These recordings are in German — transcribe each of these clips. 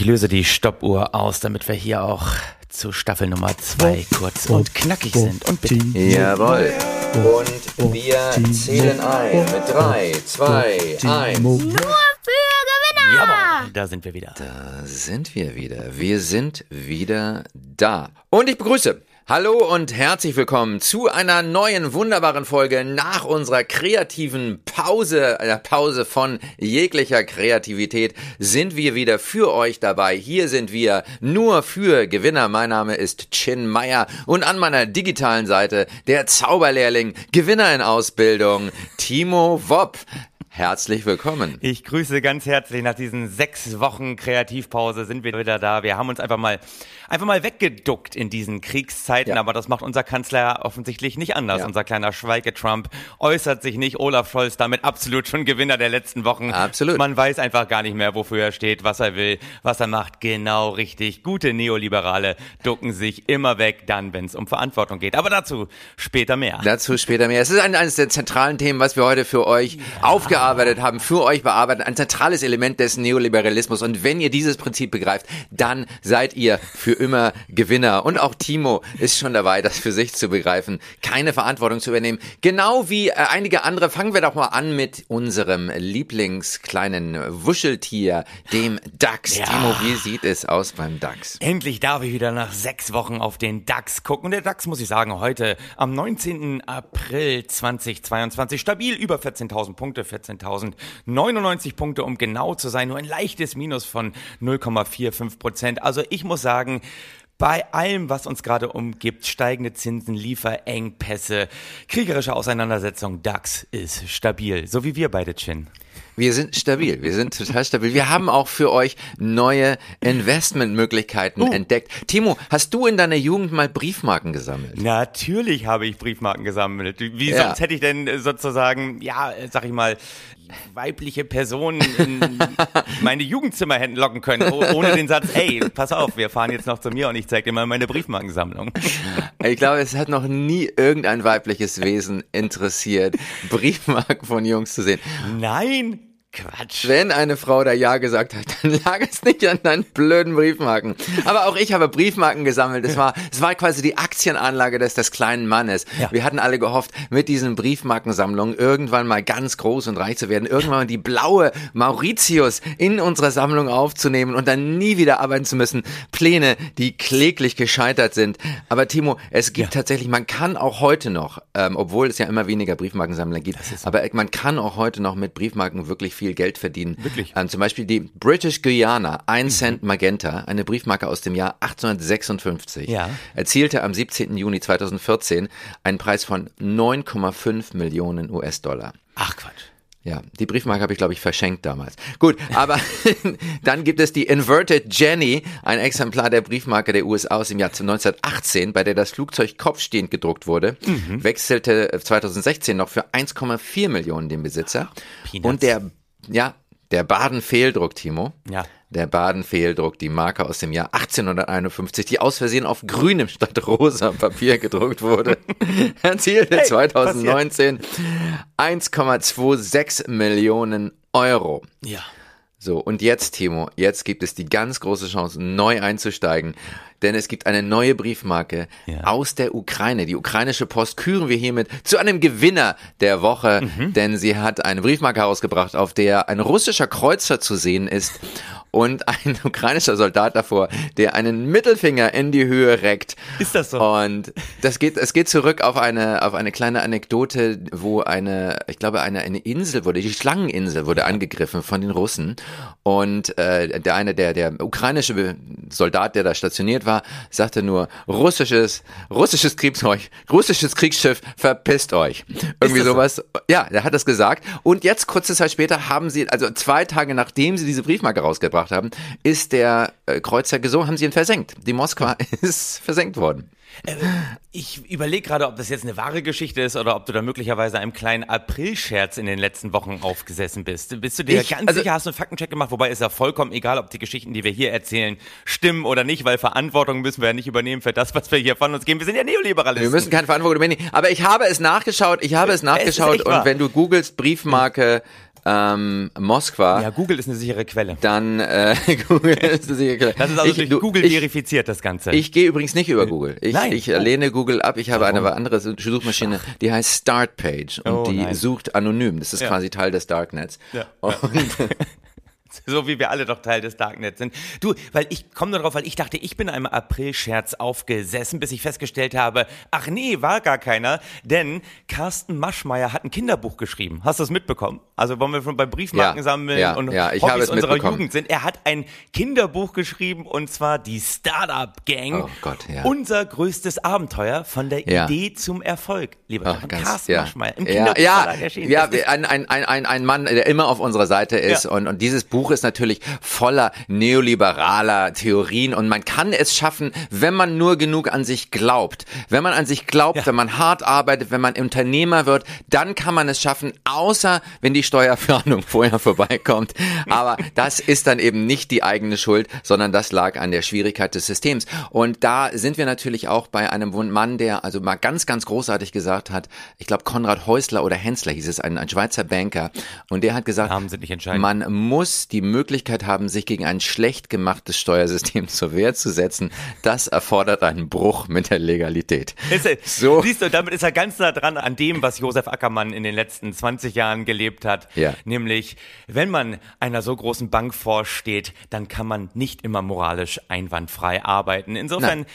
Ich löse die Stoppuhr aus, damit wir hier auch zu Staffel Nummer zwei kurz und knackig sind. Und bitte. Jawohl. Und wir zählen ein mit drei, zwei, eins. Nur für Gewinner! Jawohl, da sind wir wieder. Da sind wir wieder. Wir sind wieder da. Und ich begrüße. Hallo und herzlich willkommen zu einer neuen wunderbaren Folge nach unserer kreativen Pause, einer Pause von jeglicher Kreativität sind wir wieder für euch dabei. Hier sind wir nur für Gewinner. Mein Name ist Chin Meyer und an meiner digitalen Seite der Zauberlehrling, Gewinner in Ausbildung, Timo Wopp. Herzlich willkommen. Ich grüße ganz herzlich. Nach diesen sechs Wochen Kreativpause sind wir wieder da. Wir haben uns einfach mal, einfach mal weggeduckt in diesen Kriegszeiten, Ja. aber das macht unser Kanzler offensichtlich nicht anders. Ja. Unser kleiner Schweige-Trump äußert sich nicht. Olaf Scholz damit absolut schon Gewinner der letzten Wochen. Absolut. Man weiß einfach gar nicht mehr, wofür er steht, was er will, was er macht. Genau richtig. Gute Neoliberale ducken sich immer weg, dann, wenn es um Verantwortung geht. Aber dazu später mehr. Dazu später mehr. Es ist ein, eines der zentralen Themen, was wir heute für euch aufgearbeitet haben, für euch bearbeitet. Ein zentrales Element des Neoliberalismus. Und wenn ihr dieses Prinzip begreift, dann seid ihr für immer Gewinner. Und auch Timo ist schon dabei, das für sich zu begreifen, keine Verantwortung zu übernehmen. Genau wie äh, einige andere. Fangen wir doch mal an mit unserem Lieblingskleinen Wuscheltier, dem DAX. Ja. Timo, wie sieht es aus beim DAX? Endlich darf ich wieder nach sechs Wochen auf den DAX gucken. Und der DAX, muss ich sagen, heute am 19. April 2022 stabil über 14.000 Punkte, 14.099 Punkte, um genau zu sein. Nur ein leichtes Minus von 0,45 Prozent. Also ich muss sagen, bei allem, was uns gerade umgibt, steigende Zinsen, Lieferengpässe, kriegerische Auseinandersetzung, DAX ist stabil. So wie wir beide, Chin. Wir sind stabil, wir sind total stabil. Wir haben auch für euch neue Investmentmöglichkeiten entdeckt. Timo, hast du in deiner Jugend mal Briefmarken gesammelt? Natürlich habe ich Briefmarken gesammelt. Wie Ja. sonst hätte ich denn äh, sozusagen, ja, sag ich mal, weibliche Personen in meine Jugendzimmer hätten locken können, oh- ohne den Satz, ey, pass auf, wir fahren jetzt noch zu mir und ich zeig dir mal meine Briefmarkensammlung. Ich glaube, es hat noch nie irgendein weibliches Wesen interessiert, Briefmarken von Jungs zu sehen. Nein, Quatsch. Wenn eine Frau da Ja gesagt hat, dann lag es nicht an deinen blöden Briefmarken. Aber auch ich habe Briefmarken gesammelt. Es war, es war quasi die Aktienanlage des, des kleinen Mannes. Ja. Wir hatten alle gehofft, mit diesen Briefmarkensammlungen irgendwann mal ganz groß und reich zu werden, irgendwann mal die blaue Mauritius in unsere Sammlung aufzunehmen und dann nie wieder arbeiten zu müssen. Pläne, die kläglich gescheitert sind. Aber Timo, es gibt tatsächlich, man kann auch heute noch, ähm, obwohl es ja immer weniger Briefmarkensammler gibt, aber man kann auch heute noch mit Briefmarken wirklich viel Geld verdienen. Wirklich? Ähm, zum Beispiel die British Guyana, 1 Cent Magenta, eine Briefmarke aus dem Jahr 1856, Ja. erzielte am 17. Juni 2014 einen Preis von 9,5 Millionen US-Dollar. Ach Quatsch. Ja, die Briefmarke habe ich, glaube ich, verschenkt damals. Gut, aber dann gibt es die Inverted Jenny, ein Exemplar der Briefmarke der USA aus dem Jahr 1918, bei der das Flugzeug kopfstehend gedruckt wurde, wechselte 2016 noch für 1,4 Millionen den Besitzer. Peanuts. Und der, ja, der Baden-Fehldruck, Timo. Ja. Der Baden-Fehldruck, die Marke aus dem Jahr 1851, die aus Versehen auf grünem statt rosa Papier gedruckt wurde, erzielte Hey, 2019 1,26 Millionen Euro. Ja. So, und jetzt, Timo, jetzt gibt es die ganz große Chance, neu einzusteigen. Denn es gibt eine neue Briefmarke Ja. aus der Ukraine. Die ukrainische Post küren wir hiermit zu einem Gewinner der Woche, Mhm. denn sie hat eine Briefmarke herausgebracht, auf der ein russischer Kreuzer zu sehen ist und ein ukrainischer Soldat davor, der einen Mittelfinger in die Höhe reckt. Ist das so? Und das geht, es geht zurück auf eine, auf eine kleine Anekdote, wo eine, ich glaube, eine, eine Insel wurde, die Schlangeninsel wurde angegriffen von den Russen. Und äh, der eine, der, der ukrainische Soldat, der da stationiert war, sagte nur, russisches, russisches Kriegszeug, russisches Kriegsschiff, verpisst euch. Irgendwie das so? sowas. Ja, der hat das gesagt. Und jetzt, kurze Zeit später, haben sie, also zwei Tage nachdem sie diese Briefmarke rausgebracht haben, ist der äh, Kreuzer gesunken, haben sie ihn versenkt. Die Moskwa ist versenkt worden. Äh, Ich überlege gerade, ob das jetzt eine wahre Geschichte ist oder ob du da möglicherweise einem kleinen April-Scherz in den letzten Wochen aufgesessen bist. Bist du dir Ich- ganz also- sicher, hast du einen Faktencheck gemacht? Wobei ist ja vollkommen egal, ob die Geschichten, die wir hier erzählen, stimmen oder nicht, weil Verantwortung müssen wir ja nicht übernehmen für das, was wir hier von uns geben. Wir sind ja Neoliberalisten. Wir müssen keine Verantwortung übernehmen. Aber ich habe es nachgeschaut, ich habe es nachgeschaut echt und wahr. wenn du googelst Briefmarke ähm, Moskwa, Ja, Google ist eine sichere Quelle. dann äh, Google ist eine sichere Quelle. Das ist also Ich- durch du, Google ich, verifiziert, das Ganze. Ich gehe übrigens nicht über Google. Ich, Nein. ich lehne Google ab. Ich habe eine andere Suchmaschine, die heißt Startpage und Oh, die nein. sucht anonym. Das ist Ja. quasi Teil des Darknets. Ja. Und So wie wir alle doch Teil des Darknets sind. Du, weil ich komme nur drauf, weil ich dachte, ich bin einem April-Scherz aufgesessen, bis ich festgestellt habe, ach nee, war gar keiner, denn Carsten Maschmeyer hat ein Kinderbuch geschrieben. Hast du das mitbekommen? Also wollen wir schon bei Briefmarken Ja, sammeln ja, und ja, Hobbys unserer. Jugend sind. Er hat ein Kinderbuch geschrieben und zwar die Startup Gang. Oh Gott, ja. Unser größtes Abenteuer von der Ja. Idee zum Erfolg. Lieber Stefan, ganz, Carsten ja. Maschmeyer im ja, Kinderbuchverlag ja, ja, ist- ein, ein, ein, ein, ein Mann, der immer auf unserer Seite ist Ja. und, und dieses Buch ist natürlich voller neoliberaler Theorien und man kann es schaffen, wenn man nur genug an sich glaubt. Wenn man an sich glaubt, Ja. wenn man hart arbeitet, wenn man Unternehmer wird, dann kann man es schaffen, außer wenn die Steuerplanung vorher vorbeikommt. Aber das ist dann eben nicht die eigene Schuld, sondern das lag an der Schwierigkeit des Systems. Und da sind wir natürlich auch bei einem Mann, der also mal ganz, ganz großartig gesagt hat, ich glaube Konrad Häusler oder Hensler hieß es, ein, ein Schweizer Banker, und der hat gesagt, man muss die Möglichkeit haben, sich gegen ein schlecht gemachtes Steuersystem zur Wehr zu setzen. Das erfordert einen Bruch mit der Legalität. Ist So. Siehst du, damit ist er ganz nah dran an dem, was Josef Ackermann in den letzten 20 Jahren gelebt hat. Ja. Nämlich, wenn man einer so großen Bank vorsteht, dann kann man nicht immer moralisch einwandfrei arbeiten. Insofern, äh,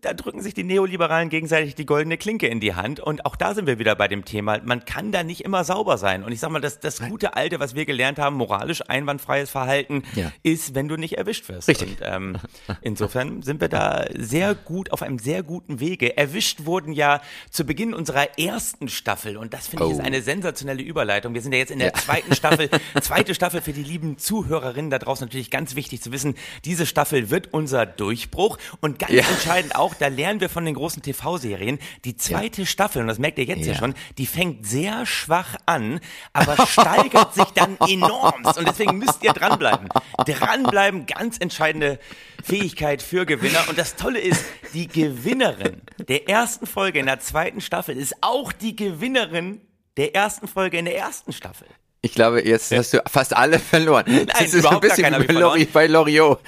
da drücken sich die Neoliberalen gegenseitig die goldene Klinke in die Hand. Und auch da sind wir wieder bei dem Thema, man kann da nicht immer sauber sein. Und ich sag mal, das, das gute Alte, was wir gelernt haben, moralisch einwandfreies Verhalten, Ja. ist, wenn du nicht erwischt wirst. Richtig. Und, ähm, insofern sind wir da sehr gut, auf einem sehr guten Wege. Erwischt wurden ja zu Beginn unserer ersten Staffel und das finde ich Oh. ist eine sensationelle Überleitung. Wir sind ja jetzt in der Ja. zweiten Staffel. Zweite Staffel für die lieben Zuhörerinnen da draußen natürlich ganz wichtig zu wissen. Diese Staffel wird unser Durchbruch und ganz Ja. Entscheidend auch, da lernen wir von den großen TV-Serien. Die zweite Staffel, und das merkt ihr jetzt ja. Ja. schon, die fängt sehr schwach an, aber steigert sich dann enorm. Und deswegen müsst ihr dranbleiben. Dranbleiben, ganz entscheidende Fähigkeit für Gewinner. Und das Tolle ist, die Gewinnerin der ersten Folge in der zweiten Staffel ist auch die Gewinnerin der ersten Folge in der ersten Staffel. Ich glaube, jetzt hast du fast alle verloren. das ist überhaupt ein gar bisschen Lori, verloren. bei Loriot.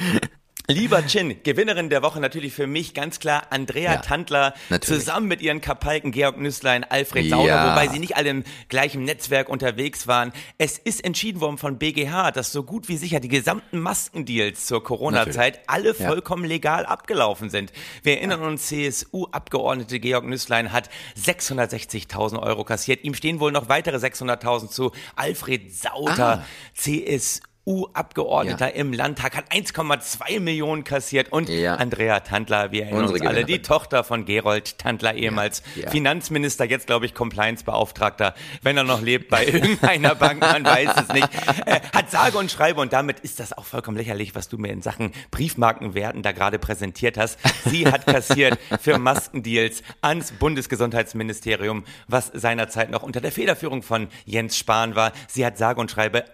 Lieber Chin, Gewinnerin der Woche natürlich für mich ganz klar Andrea Ja, Tandler natürlich. zusammen mit ihren Kapalken Georg Nüsslein, Alfred Sauer, Ja. wobei sie nicht alle im gleichen Netzwerk unterwegs waren. Es ist entschieden worden von BGH, dass so gut wie sicher die gesamten Maskendeals zur Corona-Zeit alle Ja. vollkommen legal abgelaufen sind. Wir erinnern uns, CSU-Abgeordnete Georg Nüsslein hat 660.000 Euro kassiert. Ihm stehen wohl noch weitere 600.000 zu. Alfred Sauter, Ah. CSU EU-Abgeordneter Ja. im Landtag hat 1,2 Millionen kassiert und Ja. Andrea Tandler, wir erinnern Unsere uns alle, die. Tochter von Gerold Tandler, ehemals Ja. Finanzminister, jetzt glaube ich Compliance-Beauftragter, wenn er noch lebt bei irgendeiner Bank, man weiß es nicht, äh, hat sage und schreibe und damit ist das auch vollkommen lächerlich, was du mir in Sachen Briefmarkenwerten da gerade präsentiert hast. Sie hat kassiert für Maskendeals ans Bundesgesundheitsministerium, was seinerzeit noch unter der Federführung von Jens Spahn war. Sie hat sage und schreibe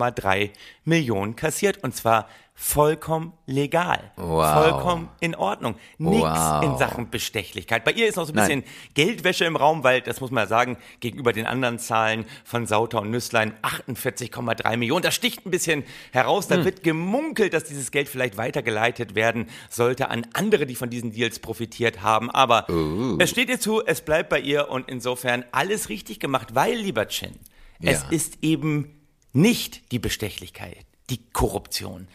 48,3 Millionen kassiert und zwar vollkommen legal. Wow. Vollkommen in Ordnung. Nix Wow. in Sachen Bestechlichkeit. Bei ihr ist noch so ein Nein. bisschen Geldwäsche im Raum, weil, das muss man ja sagen, gegenüber den anderen Zahlen von Sauter und Nüsslein 48,3 Millionen. Das sticht ein bisschen heraus. Hm. Da wird gemunkelt, dass dieses Geld vielleicht weitergeleitet werden sollte an andere, die von diesen Deals profitiert haben. Aber Uh. es steht ihr zu, es bleibt bei ihr und insofern alles richtig gemacht, weil, lieber Chin, es Ja. ist eben nicht die Bestechlichkeit, die Korruption,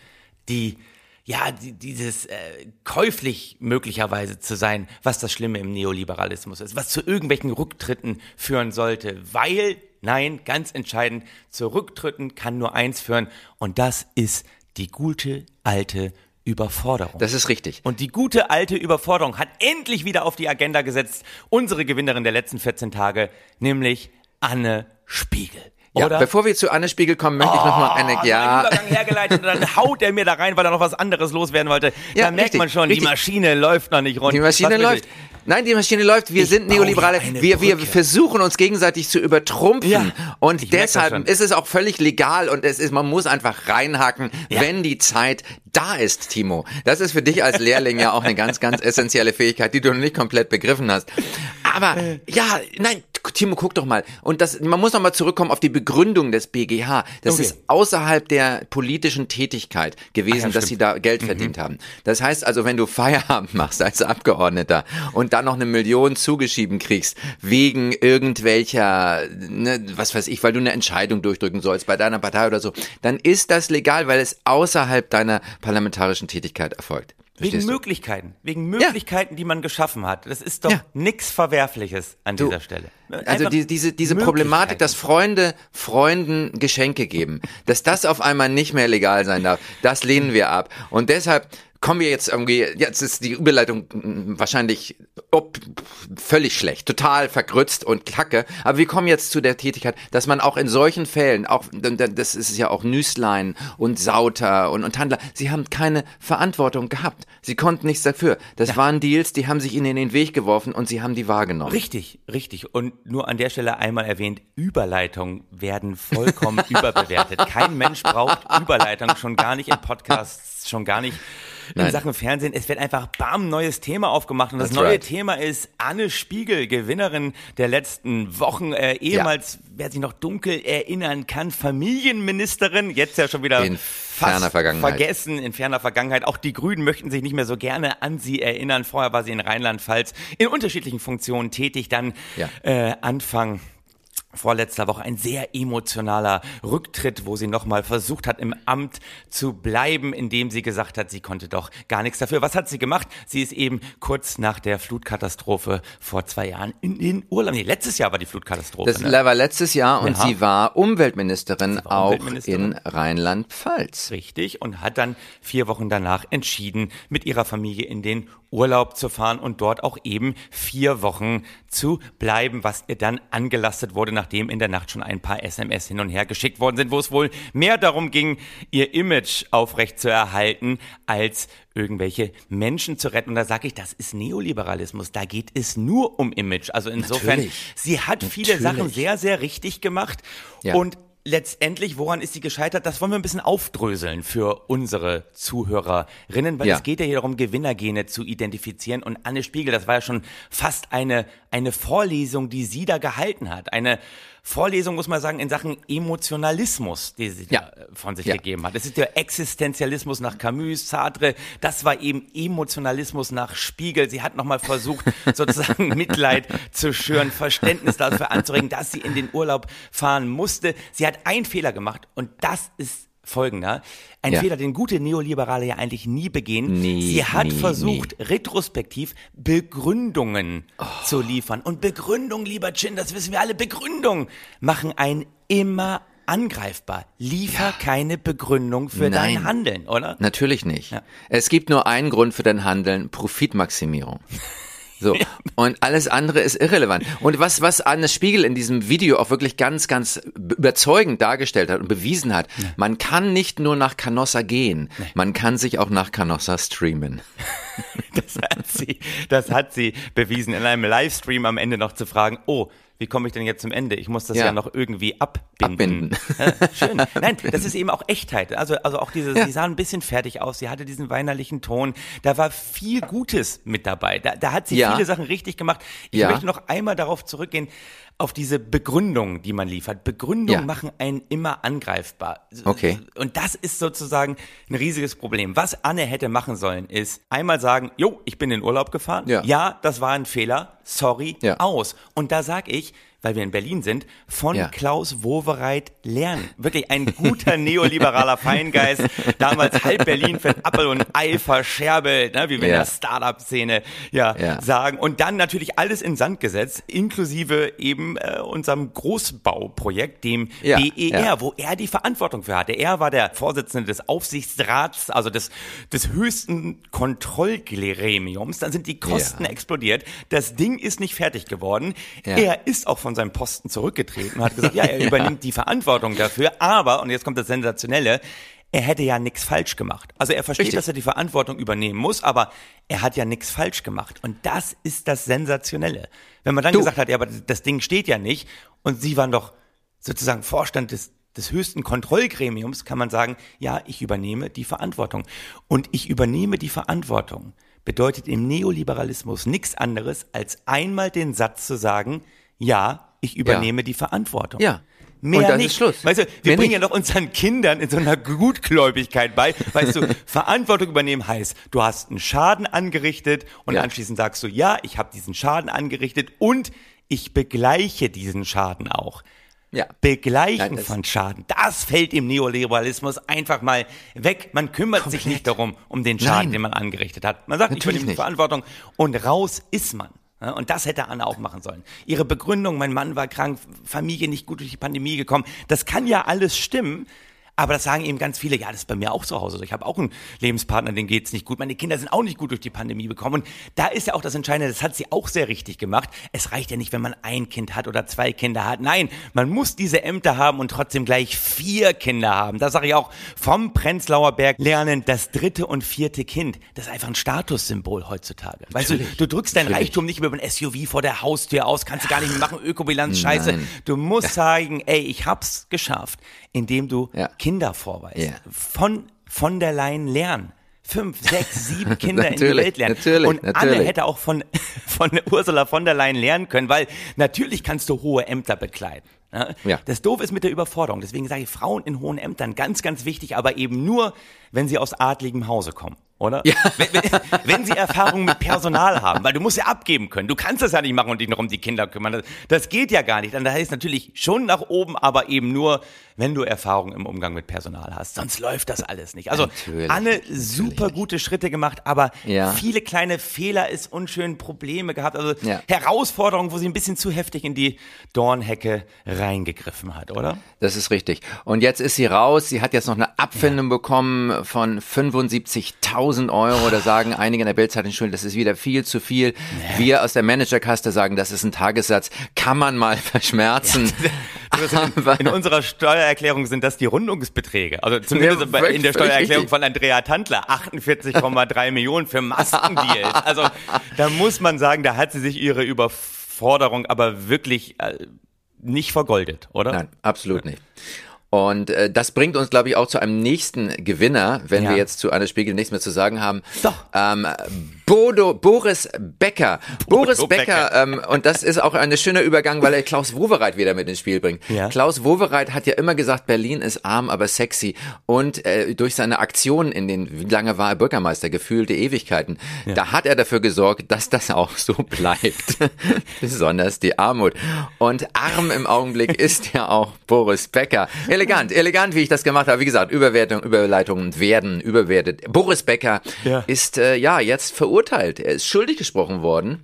die ja, die, dieses äh, käuflich möglicherweise zu sein, was das Schlimme im Neoliberalismus ist, was zu irgendwelchen Rücktritten führen sollte, weil, nein, ganz entscheidend, zu Rücktritten kann nur eins führen und das ist die gute alte Überforderung. Das ist richtig. Und die gute alte Überforderung hat endlich wieder auf die Agenda gesetzt, unsere Gewinnerin der letzten 14 Tage, nämlich Anne Spiegel. Ja, Oder? bevor wir zu Anne Spiegel kommen, möchte ich noch mal eine, Oh, ja, Übergang hergeleitet und dann haut er mir da rein, weil er noch was anderes loswerden wollte. Ja, da merkt richtig, man schon, richtig. die Maschine läuft noch nicht rund. Die Maschine Was läuft. ich? Nein, die Maschine läuft. Wir Ich sind Neoliberale. Wir, wir versuchen uns gegenseitig zu übertrumpfen. Ja, und ich deshalb ist es auch völlig legal und es ist, man muss einfach reinhaken, Ja. wenn die Zeit da ist, Timo. Das ist für dich als Lehrling ja auch eine ganz, ganz essentielle Fähigkeit, die du noch nicht komplett begriffen hast. Aber ja, nein, Timo, guck doch mal. Und das, man muss noch mal zurückkommen auf die Begründung des BGH. Das Okay. ist außerhalb der politischen Tätigkeit gewesen, Ach ja, dass stimmt. sie da Geld verdient haben. Das heißt also, wenn du Feierabend machst als Abgeordneter und dann noch eine Million zugeschieben kriegst, wegen irgendwelcher, ne, was weiß ich, weil du eine Entscheidung durchdrücken sollst bei deiner Partei oder so, dann ist das legal, weil es außerhalb deiner parlamentarischen Tätigkeit erfolgt. Wegen du? Möglichkeiten. Wegen Möglichkeiten, die man geschaffen hat. Das ist doch Ja. nix Verwerfliches an Du, dieser Stelle. Also Einfach die, diese, diese Problematik, dass Freunde Freunden Geschenke geben, dass das auf einmal nicht mehr legal sein darf, das lehnen wir ab. Und deshalb kommen wir jetzt irgendwie, jetzt ist die Überleitung mm, wahrscheinlich ob, völlig schlecht, total vergrützt und kacke. Aber wir kommen jetzt zu der Tätigkeit, dass man auch in solchen Fällen, auch das ist ja auch Nüßlein und Sauter und, und Handler, sie haben keine Verantwortung gehabt. Sie konnten nichts dafür. Das waren Deals, die haben sich ihnen in den Weg geworfen und sie haben die wahrgenommen. Richtig, richtig. Und nur an der Stelle einmal erwähnt, Überleitungen werden vollkommen überbewertet. Kein Mensch braucht Überleitungen, schon gar nicht in Podcasts, schon gar nicht in Nein. Sachen Fernsehen. Es wird einfach bam, neues Thema aufgemacht. Und das That's neue right. Thema ist Anne Spiegel, Gewinnerin der letzten Wochen, äh, ehemals, wer sich noch dunkel erinnern kann, Familienministerin, jetzt ja schon wieder In fast ferner Vergangenheit. vergessen, in ferner Vergangenheit. Auch die Grünen möchten sich nicht mehr so gerne an sie erinnern. Vorher war sie in Rheinland-Pfalz in unterschiedlichen Funktionen tätig. Dann Ja. äh, Anfang vorletzter Woche ein sehr emotionaler Rücktritt, wo sie nochmal versucht hat, im Amt zu bleiben, indem sie gesagt hat, sie konnte doch gar nichts dafür. Was hat sie gemacht? Sie ist eben kurz nach der Flutkatastrophe vor zwei Jahren in den Urlaub. Nee, letztes Jahr war die Flutkatastrophe. Das ne? war letztes Jahr und Ja. sie war Umweltministerin war auch Umweltministerin. in Rheinland-Pfalz. Richtig, und hat dann vier Wochen danach entschieden, mit ihrer Familie in den Urlaub zu fahren und dort auch eben vier Wochen zu bleiben, was ihr dann angelastet wurde, nachdem in der Nacht schon ein paar SMS hin und her geschickt worden sind, wo es wohl mehr darum ging, ihr Image aufrecht zu erhalten, als irgendwelche Menschen zu retten. Und da sage ich, das ist Neoliberalismus. Da geht es nur um Image. Also insofern, Natürlich. sie hat viele Natürlich. Sachen sehr, sehr richtig gemacht. Ja. Und letztendlich, woran ist sie gescheitert? Das wollen wir ein bisschen aufdröseln für unsere Zuhörerinnen, weil Ja. es geht ja hier darum, Gewinnergene zu identifizieren. Und Anne Spiegel, das war ja schon fast eine, eine Vorlesung, die sie da gehalten hat. Eine Vorlesung, muss man sagen, in Sachen Emotionalismus, die sie Ja. äh, von sich Ja. gegeben hat. Es ist der Existenzialismus nach Camus, Sartre. Das war eben Emotionalismus nach Spiegel. Sie hat nochmal versucht, sozusagen Mitleid zu schüren, Verständnis dafür anzuregen, dass sie in den Urlaub fahren musste. Sie hat einen Fehler gemacht und das ist folgender. Ein Ja. Fehler, den gute Neoliberale ja eigentlich nie begehen. Nie, sie hat nie, versucht, retrospektiv Begründungen zu liefern. Und Begründung, lieber Chin, das wissen wir alle, Begründung machen einen immer angreifbar. Liefer keine Begründung für dein Nein. Handeln, oder? Natürlich nicht. Ja. Es gibt nur einen Grund für dein Handeln, Profitmaximierung. So. Und alles andere ist irrelevant. Und was, was Anne Spiegel in diesem Video auch wirklich ganz, ganz überzeugend dargestellt hat und bewiesen hat, man kann nicht nur nach Canossa gehen, man kann sich auch nach Canossa streamen. Das hat sie, das hat sie bewiesen, in einem Livestream am Ende noch zu fragen, oh, wie komme ich denn jetzt zum Ende? Ich muss das ja, Ja. noch irgendwie abbinden. Abbinden. Ja, schön. Nein, das ist eben auch Echtheit. Also, also auch diese, Ja. sie sah ein bisschen fertig aus, sie hatte diesen weinerlichen Ton. Da war viel Gutes mit dabei. Da, da hat sie viele Sachen richtig gemacht. Ich möchte noch einmal darauf zurückgehen, auf diese Begründung, die man liefert. Begründungen Ja. machen einen immer angreifbar. Okay. Und das ist sozusagen ein riesiges Problem. Was Anne hätte machen sollen, ist einmal sagen, jo, ich bin in Urlaub gefahren. Ja. ja das war ein Fehler. Sorry, Ja. aus. Und da sag ich, weil wir in Berlin sind, von Ja. Klaus Wowereit lernen. Wirklich ein guter neoliberaler Feingeist. Damals halb Berlin für Appel und Ei verscherbelt, ne, wie wir in Ja. der Startup-Szene ja, Ja. sagen. Und dann natürlich alles in Sand gesetzt, inklusive eben äh, unserem Großbauprojekt, dem BER, wo er die Verantwortung für hatte. Er war der Vorsitzende des Aufsichtsrats, also des, des höchsten Kontrollgremiums. Dann sind die Kosten explodiert. Das Ding ist nicht fertig geworden. Er ist auch von seinem Posten zurückgetreten und hat gesagt, ja, er übernimmt die Verantwortung dafür. Aber, und jetzt kommt das Sensationelle, er hätte ja nichts falsch gemacht. Also er versteht, Richtig. dass er die Verantwortung übernehmen muss, aber er hat ja nichts falsch gemacht. Und das ist das Sensationelle. Wenn man dann Du- gesagt hat, ja, aber das Ding steht ja nicht und Sie waren doch sozusagen Vorstand des, des höchsten Kontrollgremiums, kann man sagen, ja, ich übernehme die Verantwortung. Und ich übernehme die Verantwortung bedeutet im Neoliberalismus nichts anderes, als einmal den Satz zu sagen, ja, ich übernehme die Verantwortung. Ja. Mehr Und dann nicht. ist Schluss. Weißt du, wir Mehr bringen nicht. ja doch unseren Kindern in so einer Gutgläubigkeit bei. Weißt du, Verantwortung übernehmen heißt, du hast einen Schaden angerichtet und Ja. anschließend sagst du, ja, ich habe diesen Schaden angerichtet und ich begleiche diesen Schaden auch. Ja. Begleichen Nein, das- von Schaden, das fällt im Neoliberalismus einfach mal weg. Man kümmert sich nicht darum, um den Schaden, Nein. den man angerichtet hat. Man sagt, ich Natürlich übernehme die. Verantwortung und raus ist man. Und das hätte Anne auch machen sollen. Ihre Begründung, mein Mann war krank, Familie nicht gut durch die Pandemie gekommen, das kann ja alles stimmen. Aber das sagen eben ganz viele, ja, das ist bei mir auch zu Hause. Ich habe auch einen Lebenspartner, dem geht's nicht gut. Meine Kinder sind auch nicht gut durch die Pandemie gekommen. Und da ist ja auch das Entscheidende, das hat sie auch sehr richtig gemacht. Es reicht ja nicht, wenn man ein Kind hat oder zwei Kinder hat. Nein, man muss diese Ämter haben und trotzdem gleich vier Kinder haben. Das sage ich auch vom Prenzlauer Berg lernen, das dritte und vierte Kind. Das ist einfach ein Statussymbol heutzutage. Weißt du, du drückst deinen Reichtum nicht mehr über ein SUV vor der Haustür aus, kannst du gar nicht mehr machen, Ökobilanz, scheiße. Nein. Du musst sagen, ey, ich hab's geschafft, indem du Ja. Kinder vorweist. Ja. Von, von der Leyen lernen. Fünf, sechs, sieben Kinder in die Welt lernen. natürlich, Und Anne natürlich. hätte auch von, von Ursula von der Leyen lernen können, weil natürlich kannst du hohe Ämter bekleiden. Ja? Ja. Das Doof ist mit der Überforderung. Deswegen sage ich Frauen in hohen Ämtern ganz, ganz wichtig, aber eben nur, wenn sie aus adligem Hause kommen. Oder? Ja. Wenn, wenn, wenn sie Erfahrung mit Personal haben, weil du musst ja abgeben können. Du kannst das ja nicht machen und dich noch um die Kinder kümmern. Das, das geht ja gar nicht. Dann heißt natürlich schon nach oben, aber eben nur, wenn du Erfahrung im Umgang mit Personal hast. Sonst läuft das alles nicht. Also Natürlich, Anne, super gute Schritte gemacht, aber Ja. viele kleine Fehler ist unschön, Probleme gehabt. Also Ja. Herausforderungen, wo sie ein bisschen zu heftig in die Dornhecke reingegriffen hat, oder? Das ist richtig. Und jetzt ist sie raus. Sie hat jetzt noch eine Abfindung bekommen von 75.000 Euro. Da sagen einige in der Bildzeitung schon, das ist wieder viel zu viel. Wir aus der Managerkaste sagen, das ist ein Tagessatz. Kann man mal verschmerzen. Aber- In unserer Steuererklärung sind das die Rundungsbeträge. Also zumindest Ja, in der Steuererklärung von Andrea Tandler 48,3 Millionen für Maskendeals. Also da muss man sagen, da hat sie sich ihre Überforderung aber wirklich äh, nicht vergoldet, oder? Nein, absolut nicht. Und äh, das bringt uns, glaube ich, auch zu einem nächsten Gewinner, wenn Ja. wir jetzt zu Anne Spiegel nichts mehr zu sagen haben. Doch. Ähm, Bodo, Boris Becker. Boris Becker. Becker, ähm, und das ist auch ein schöner Übergang, weil er Klaus Wowereit wieder mit ins Spiel bringt. Ja. Klaus Wowereit hat ja immer gesagt, Berlin ist arm, aber sexy. Und äh, durch seine Aktionen in den, wie lange war er Bürgermeister, gefühlte Ewigkeiten, da hat er dafür gesorgt, dass das auch so bleibt. Besonders die Armut. Und arm im Augenblick ist ja auch Boris Becker. Elegant, elegant, wie ich das gemacht habe. Wie gesagt, Überwertung, Überleitungen werden überwertet. Boris Becker Ja. ist äh, ja jetzt verurteilt. Er ist schuldig gesprochen worden.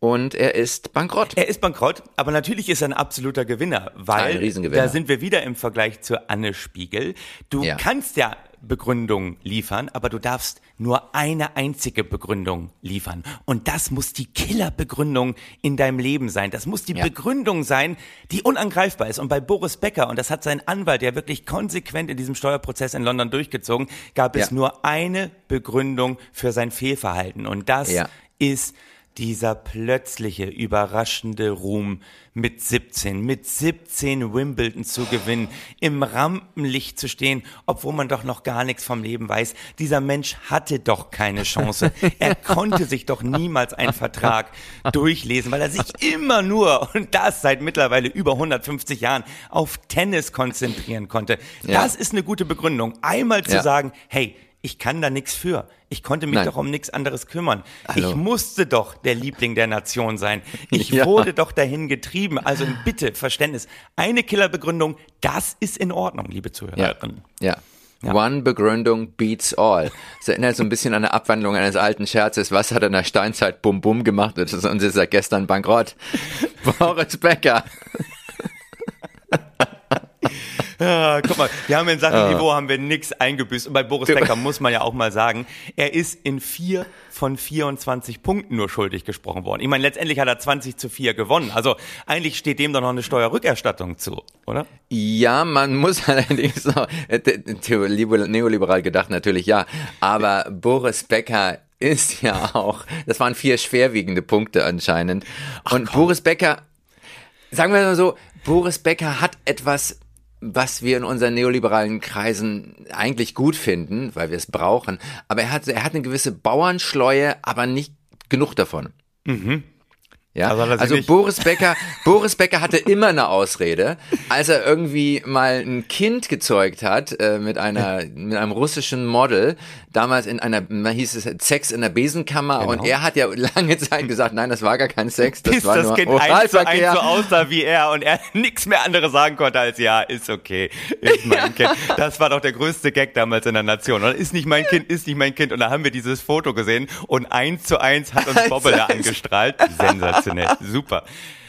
Und er ist bankrott. Er ist bankrott, aber natürlich ist er ein absoluter Gewinner, weil Ein Riesengewinner. da sind wir wieder im Vergleich zu Anne Spiegel. Du Ja. kannst ja Begründung liefern, aber du darfst nur eine einzige Begründung liefern. Und das muss die Killerbegründung in deinem Leben sein. Das muss die Ja. Begründung sein, die unangreifbar ist. Und bei Boris Becker, und das hat sein Anwalt ja wirklich konsequent in diesem Steuerprozess in London durchgezogen, gab es Ja. nur eine Begründung für sein Fehlverhalten. Und das Ja. ist dieser plötzliche, überraschende Ruhm mit 17, mit 17 Wimbledon zu gewinnen, im Rampenlicht zu stehen, obwohl man doch noch gar nichts vom Leben weiß. Dieser Mensch hatte doch keine Chance. Er konnte sich doch niemals einen Vertrag durchlesen, weil er sich immer nur, und das seit mittlerweile über 150 Jahren, auf Tennis konzentrieren konnte. Ja. Das ist eine gute Begründung. Einmal zu Ja. sagen, hey, ich kann da nichts für. Ich konnte mich Nein. doch um nichts anderes kümmern. Hallo. Ich musste doch der Liebling der Nation sein. Ich Ja. wurde doch dahin getrieben. Also bitte, Verständnis. Eine Killerbegründung, das ist in Ordnung, liebe Ja. Zuhörerinnen. ja. One Begründung beats all. Das erinnert so ein bisschen an eine Abwandlung eines alten Scherzes. Was hat er in der Steinzeit Bum Bum gemacht und ist- und ist seit gestern bankrott? Boris Becker. Ah, guck mal, wir haben in Sachen Ah. Niveau haben wir nix eingebüßt. Und bei Boris Becker muss man ja auch mal sagen, er ist in vier von 24 Punkten nur schuldig gesprochen worden. Ich meine, letztendlich hat er 20 zu 4 gewonnen. Also eigentlich steht dem doch noch eine Steuerrückerstattung zu, oder? Ja, man muss allerdings noch, äh, neoliberal gedacht natürlich ja, aber Boris Becker ist ja auch, das waren vier schwerwiegende Punkte anscheinend. Und Boris Becker, sagen wir mal so, Boris Becker hat etwas, was wir in unseren neoliberalen Kreisen eigentlich gut finden, weil wir es brauchen, aber er hat, er hat eine gewisse Bauernschleue, aber nicht genug davon. Ja, Also also Boris Becker, Boris Becker hatte immer eine Ausrede, als er irgendwie mal ein Kind gezeugt hat äh, mit einer mit einem russischen Model, damals in einer, man hieß es Sex in der Besenkammer und er hat ja lange Zeit gesagt, nein, das war gar kein Sex, das bis war das nur Kind eins zu eins so aussah wie er und er nichts mehr anderes sagen konnte als ja, ist okay, ist mein Kind. Das war doch der größte Gag damals in der Nation. Oder ist nicht mein Kind, ist nicht mein Kind. Und da haben wir dieses Foto gesehen und eins zu eins hat uns eins. angestrahlt. Sensationell, super.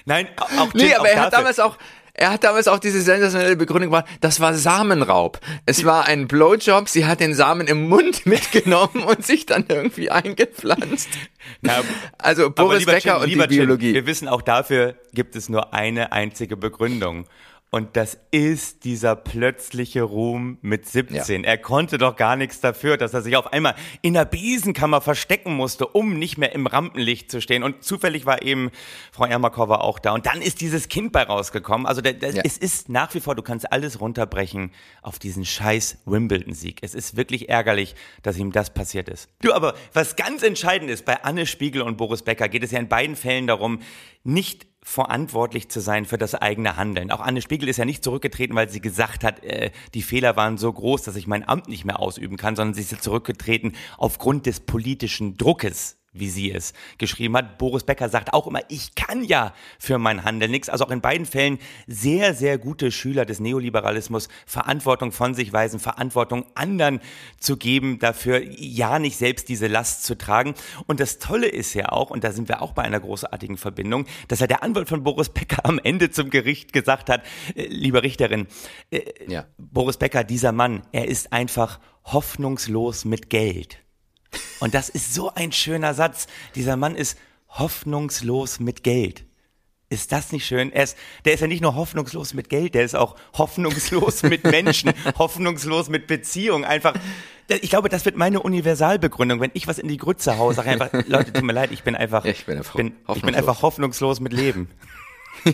Nein, auch Nee, Jim, aber auch er hat damals auch er hat damals auch diese sensationelle Begründung gemacht, das war Samenraub. Es war ein Blowjob, sie hat den Samen im Mund mitgenommen und sich dann irgendwie eingepflanzt. Ja, Also Aber Boris Becker Chin, und die Chin, Biologie. wir wissen auch dafür gibt es nur eine einzige Begründung. Und das ist dieser plötzliche Ruhm mit 17. Er konnte doch gar nichts dafür, dass er sich auf einmal in der Besenkammer verstecken musste, um nicht mehr im Rampenlicht zu stehen. Und zufällig war eben Frau Ermakova auch da. Und dann ist dieses Kind bei rausgekommen. Also der, der, Ja. es ist nach wie vor, du kannst alles runterbrechen auf diesen scheiß Wimbledon-Sieg. Es ist wirklich ärgerlich, dass ihm das passiert ist. Du, aber was ganz entscheidend ist, bei Anne Spiegel und Boris Becker geht es ja in beiden Fällen darum, nicht verantwortlich zu sein für das eigene Handeln. Auch Anne Spiegel ist ja nicht zurückgetreten, weil sie gesagt hat, äh, die Fehler waren so groß, dass ich mein Amt nicht mehr ausüben kann, sondern sie ist zurückgetreten aufgrund des politischen Druckes wie sie es geschrieben hat. Boris Becker sagt auch immer, ich kann ja für mein Handeln nichts. Also auch in beiden Fällen sehr, sehr gute Schüler des Neoliberalismus, Verantwortung von sich weisen, Verantwortung anderen zu geben, dafür ja nicht selbst diese Last zu tragen. Und das Tolle ist ja auch, und da sind wir auch bei einer großartigen Verbindung, dass ja der Anwalt von Boris Becker am Ende zum Gericht gesagt hat, äh, liebe Richterin, äh, Ja. Boris Becker, dieser Mann, er ist einfach hoffnungslos mit Geld. Und das ist so ein schöner Satz. Dieser Mann ist hoffnungslos mit Geld. Ist das nicht schön? Er ist, der ist ja nicht nur hoffnungslos mit Geld, der ist auch hoffnungslos mit Menschen, hoffnungslos mit Beziehungen. Einfach, ich glaube, das wird meine Universalbegründung. Wenn ich was in die Grütze haue, sage einfach, Leute, tut mir leid, ich bin einfach, Ich bin einfach bin, ich bin einfach hoffnungslos mit Leben.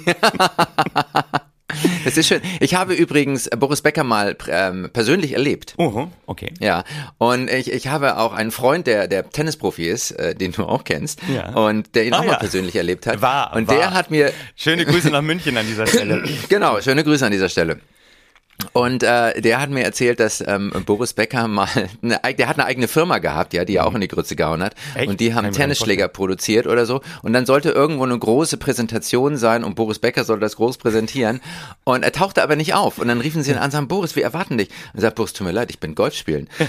Das ist schön. Ich habe übrigens Boris Becker mal ähm, persönlich erlebt. Uh, okay. Ja, und ich, ich habe auch einen Freund, der der Tennisprofi ist, äh, den du auch kennst, Ja. und der ihn Ah, auch mal ja. persönlich erlebt hat. War, und war. der hat mir Schöne Grüße nach München an dieser Stelle. Genau, schöne Grüße an dieser Stelle. Und äh, der hat mir erzählt, dass ähm, Boris Becker mal, eine, der hat eine eigene Firma gehabt, ja, die er auch in die Grütze gehauen hat. Echt? Und die haben nicht Tennisschläger produziert oder so. Und dann sollte irgendwo eine große Präsentation sein und Boris Becker sollte das groß präsentieren. Und er tauchte aber nicht auf. Und dann riefen sie ihn an und sagen, Boris, wir erwarten dich. Und er sagt, Boris, tut mir leid, ich bin Golf spielen.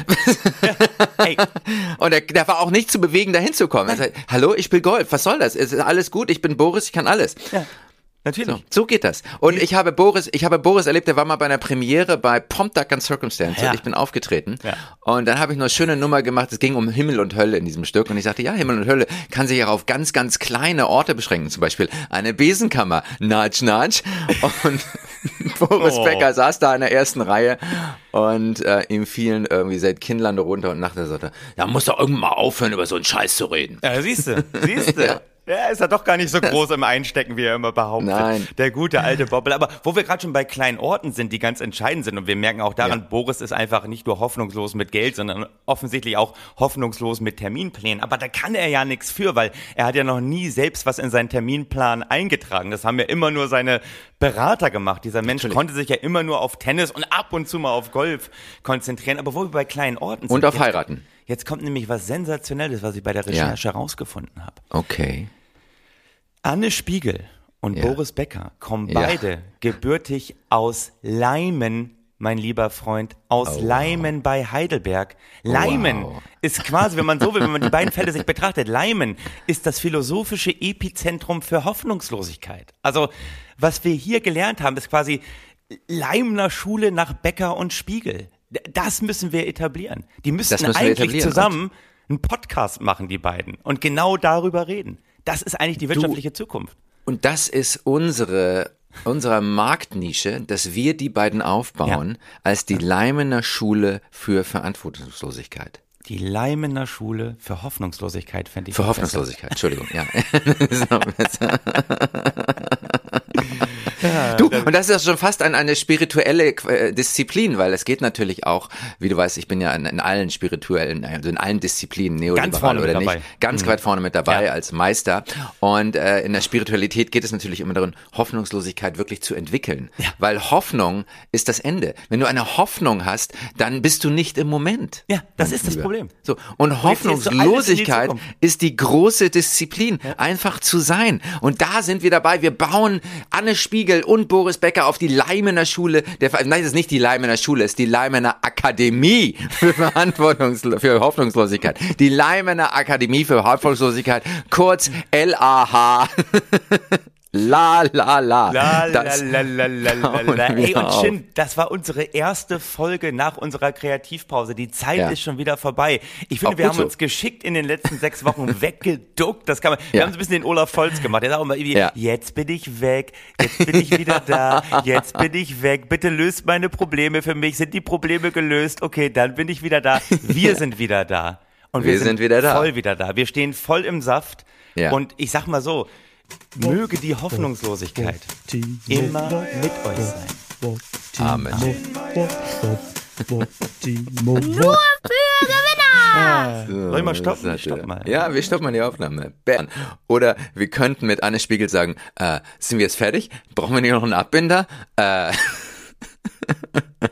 Und er, der war auch nicht zu bewegen, da hinzukommen. Er sagt, hallo, ich spiele Golf, was soll das? Es ist alles gut, ich bin Boris, ich kann alles. Natürlich. So, so geht das. Und ich habe Boris, ich habe Boris erlebt, der war mal bei einer Premiere bei Prompt Duck and Circumstance Ja. und ich bin aufgetreten. Ja. Und dann habe ich noch eine schöne Nummer gemacht, es ging um Himmel und Hölle in diesem Stück und ich sagte, ja, Himmel und Hölle kann sich auch auf ganz, ganz kleine Orte beschränken, zum Beispiel eine Besenkammer, natsch, natsch. Und Boris Oh. Becker saß da in der ersten Reihe und äh, ihm fielen irgendwie seit Kinnlande runter und nachher sagte, er, ja, muss doch irgendwann mal aufhören, über so einen Scheiß zu reden. Ja, siehst du, siehst du. Ja. ist ja doch gar nicht so groß im Einstecken, wie er immer behauptet. Nein. Der gute alte Bobbel. Aber wo wir gerade schon bei kleinen Orten sind, die ganz entscheidend sind, und wir merken auch daran, Ja. Boris ist einfach nicht nur hoffnungslos mit Geld, sondern offensichtlich auch hoffnungslos mit Terminplänen. Aber da kann er ja nichts für, weil er hat ja noch nie selbst was in seinen Terminplan eingetragen. Das haben ja immer nur seine Berater gemacht. Dieser Mensch konnte sich ja immer nur auf Tennis und ab und zu mal auf Golf konzentrieren. Aber wo wir bei kleinen Orten sind. Und auf heiraten. Jetzt kommt nämlich was Sensationelles, was ich bei der Recherche herausgefunden habe. Okay. Anne Spiegel und Ja. Boris Becker kommen Ja. beide gebürtig aus Leimen, mein lieber Freund, aus Oh, Leimen bei Heidelberg. Leimen Wow. ist quasi, wenn man so will, wenn man die beiden Fälle sich betrachtet, Leimen ist das philosophische Epizentrum für Hoffnungslosigkeit. Also, was wir hier gelernt haben, ist quasi Leimner Schule nach Becker und Spiegel. Das müssen wir etablieren. Die müssten müssen eigentlich zusammen einen Podcast machen, die beiden, und genau darüber reden. Das ist eigentlich die wirtschaftliche Zukunft. Und das ist unsere, unsere Marktnische, dass wir die beiden aufbauen als die Leimener Schule für Verantwortungslosigkeit. Die Leimener Schule für Hoffnungslosigkeit fände ich Für Hoffnungslosigkeit, Entschuldigung, ja. Das ist noch besser. Du, und das ist schon fast an eine spirituelle äh, Disziplin, weil es geht natürlich auch, wie du weißt, ich bin ja in, in allen spirituellen, also in allen Disziplinen neoliberal oder nicht, dabei. ganz weit vorne mit dabei Ja. als Meister. Und äh, in der Spiritualität geht es natürlich immer darum, Hoffnungslosigkeit wirklich zu entwickeln, weil Hoffnung ist das Ende. Wenn du eine Hoffnung hast, dann bist du nicht im Moment. Ja, das ist das Lieber. Problem. So und alles in die Hoffnungslosigkeit ist die große Disziplin, einfach zu sein. Und da sind wir dabei. Wir bauen Anne Spiegel und Boris Becker auf die Leimener Schule. Der, nein, das ist nicht die Leimener Schule, es ist die Leimener Akademie für Verantwortungslo für Hoffnungslosigkeit. Die Leimener Akademie für Hoffnungslosigkeit, kurz LAH. La la la. La, la, Das la, la, la, la, la. wir Ey, und. Shin, das war unsere erste Folge nach unserer Kreativpause. Die Zeit Ja. ist schon wieder vorbei. Ich finde, Auch wir haben so. uns geschickt in den letzten sechs Wochen weggeduckt. Das kann man, wir Ja. haben so ein bisschen den Olaf Volz gemacht. Der sagt auch immer, irgendwie, Ja. jetzt bin ich weg, jetzt bin ich wieder da, jetzt bin ich weg. Bitte löst meine Probleme für mich. Sind die Probleme gelöst? Okay, dann bin ich wieder da. Wir sind wieder da. Und wir, Wir sind wieder da. voll wieder da. Wir stehen voll im Saft. Ja. Und ich sag mal so, möge die Hoffnungslosigkeit immer mit euch sein. Amen. Nur für Gewinner! Soll ich mal stoppen? Stopp mal. Ja, wir stoppen mal die Aufnahme. Bern. Oder wir könnten mit Anne Spiegel sagen, äh, sind wir jetzt fertig? Brauchen wir nicht noch einen Abbinder? Äh,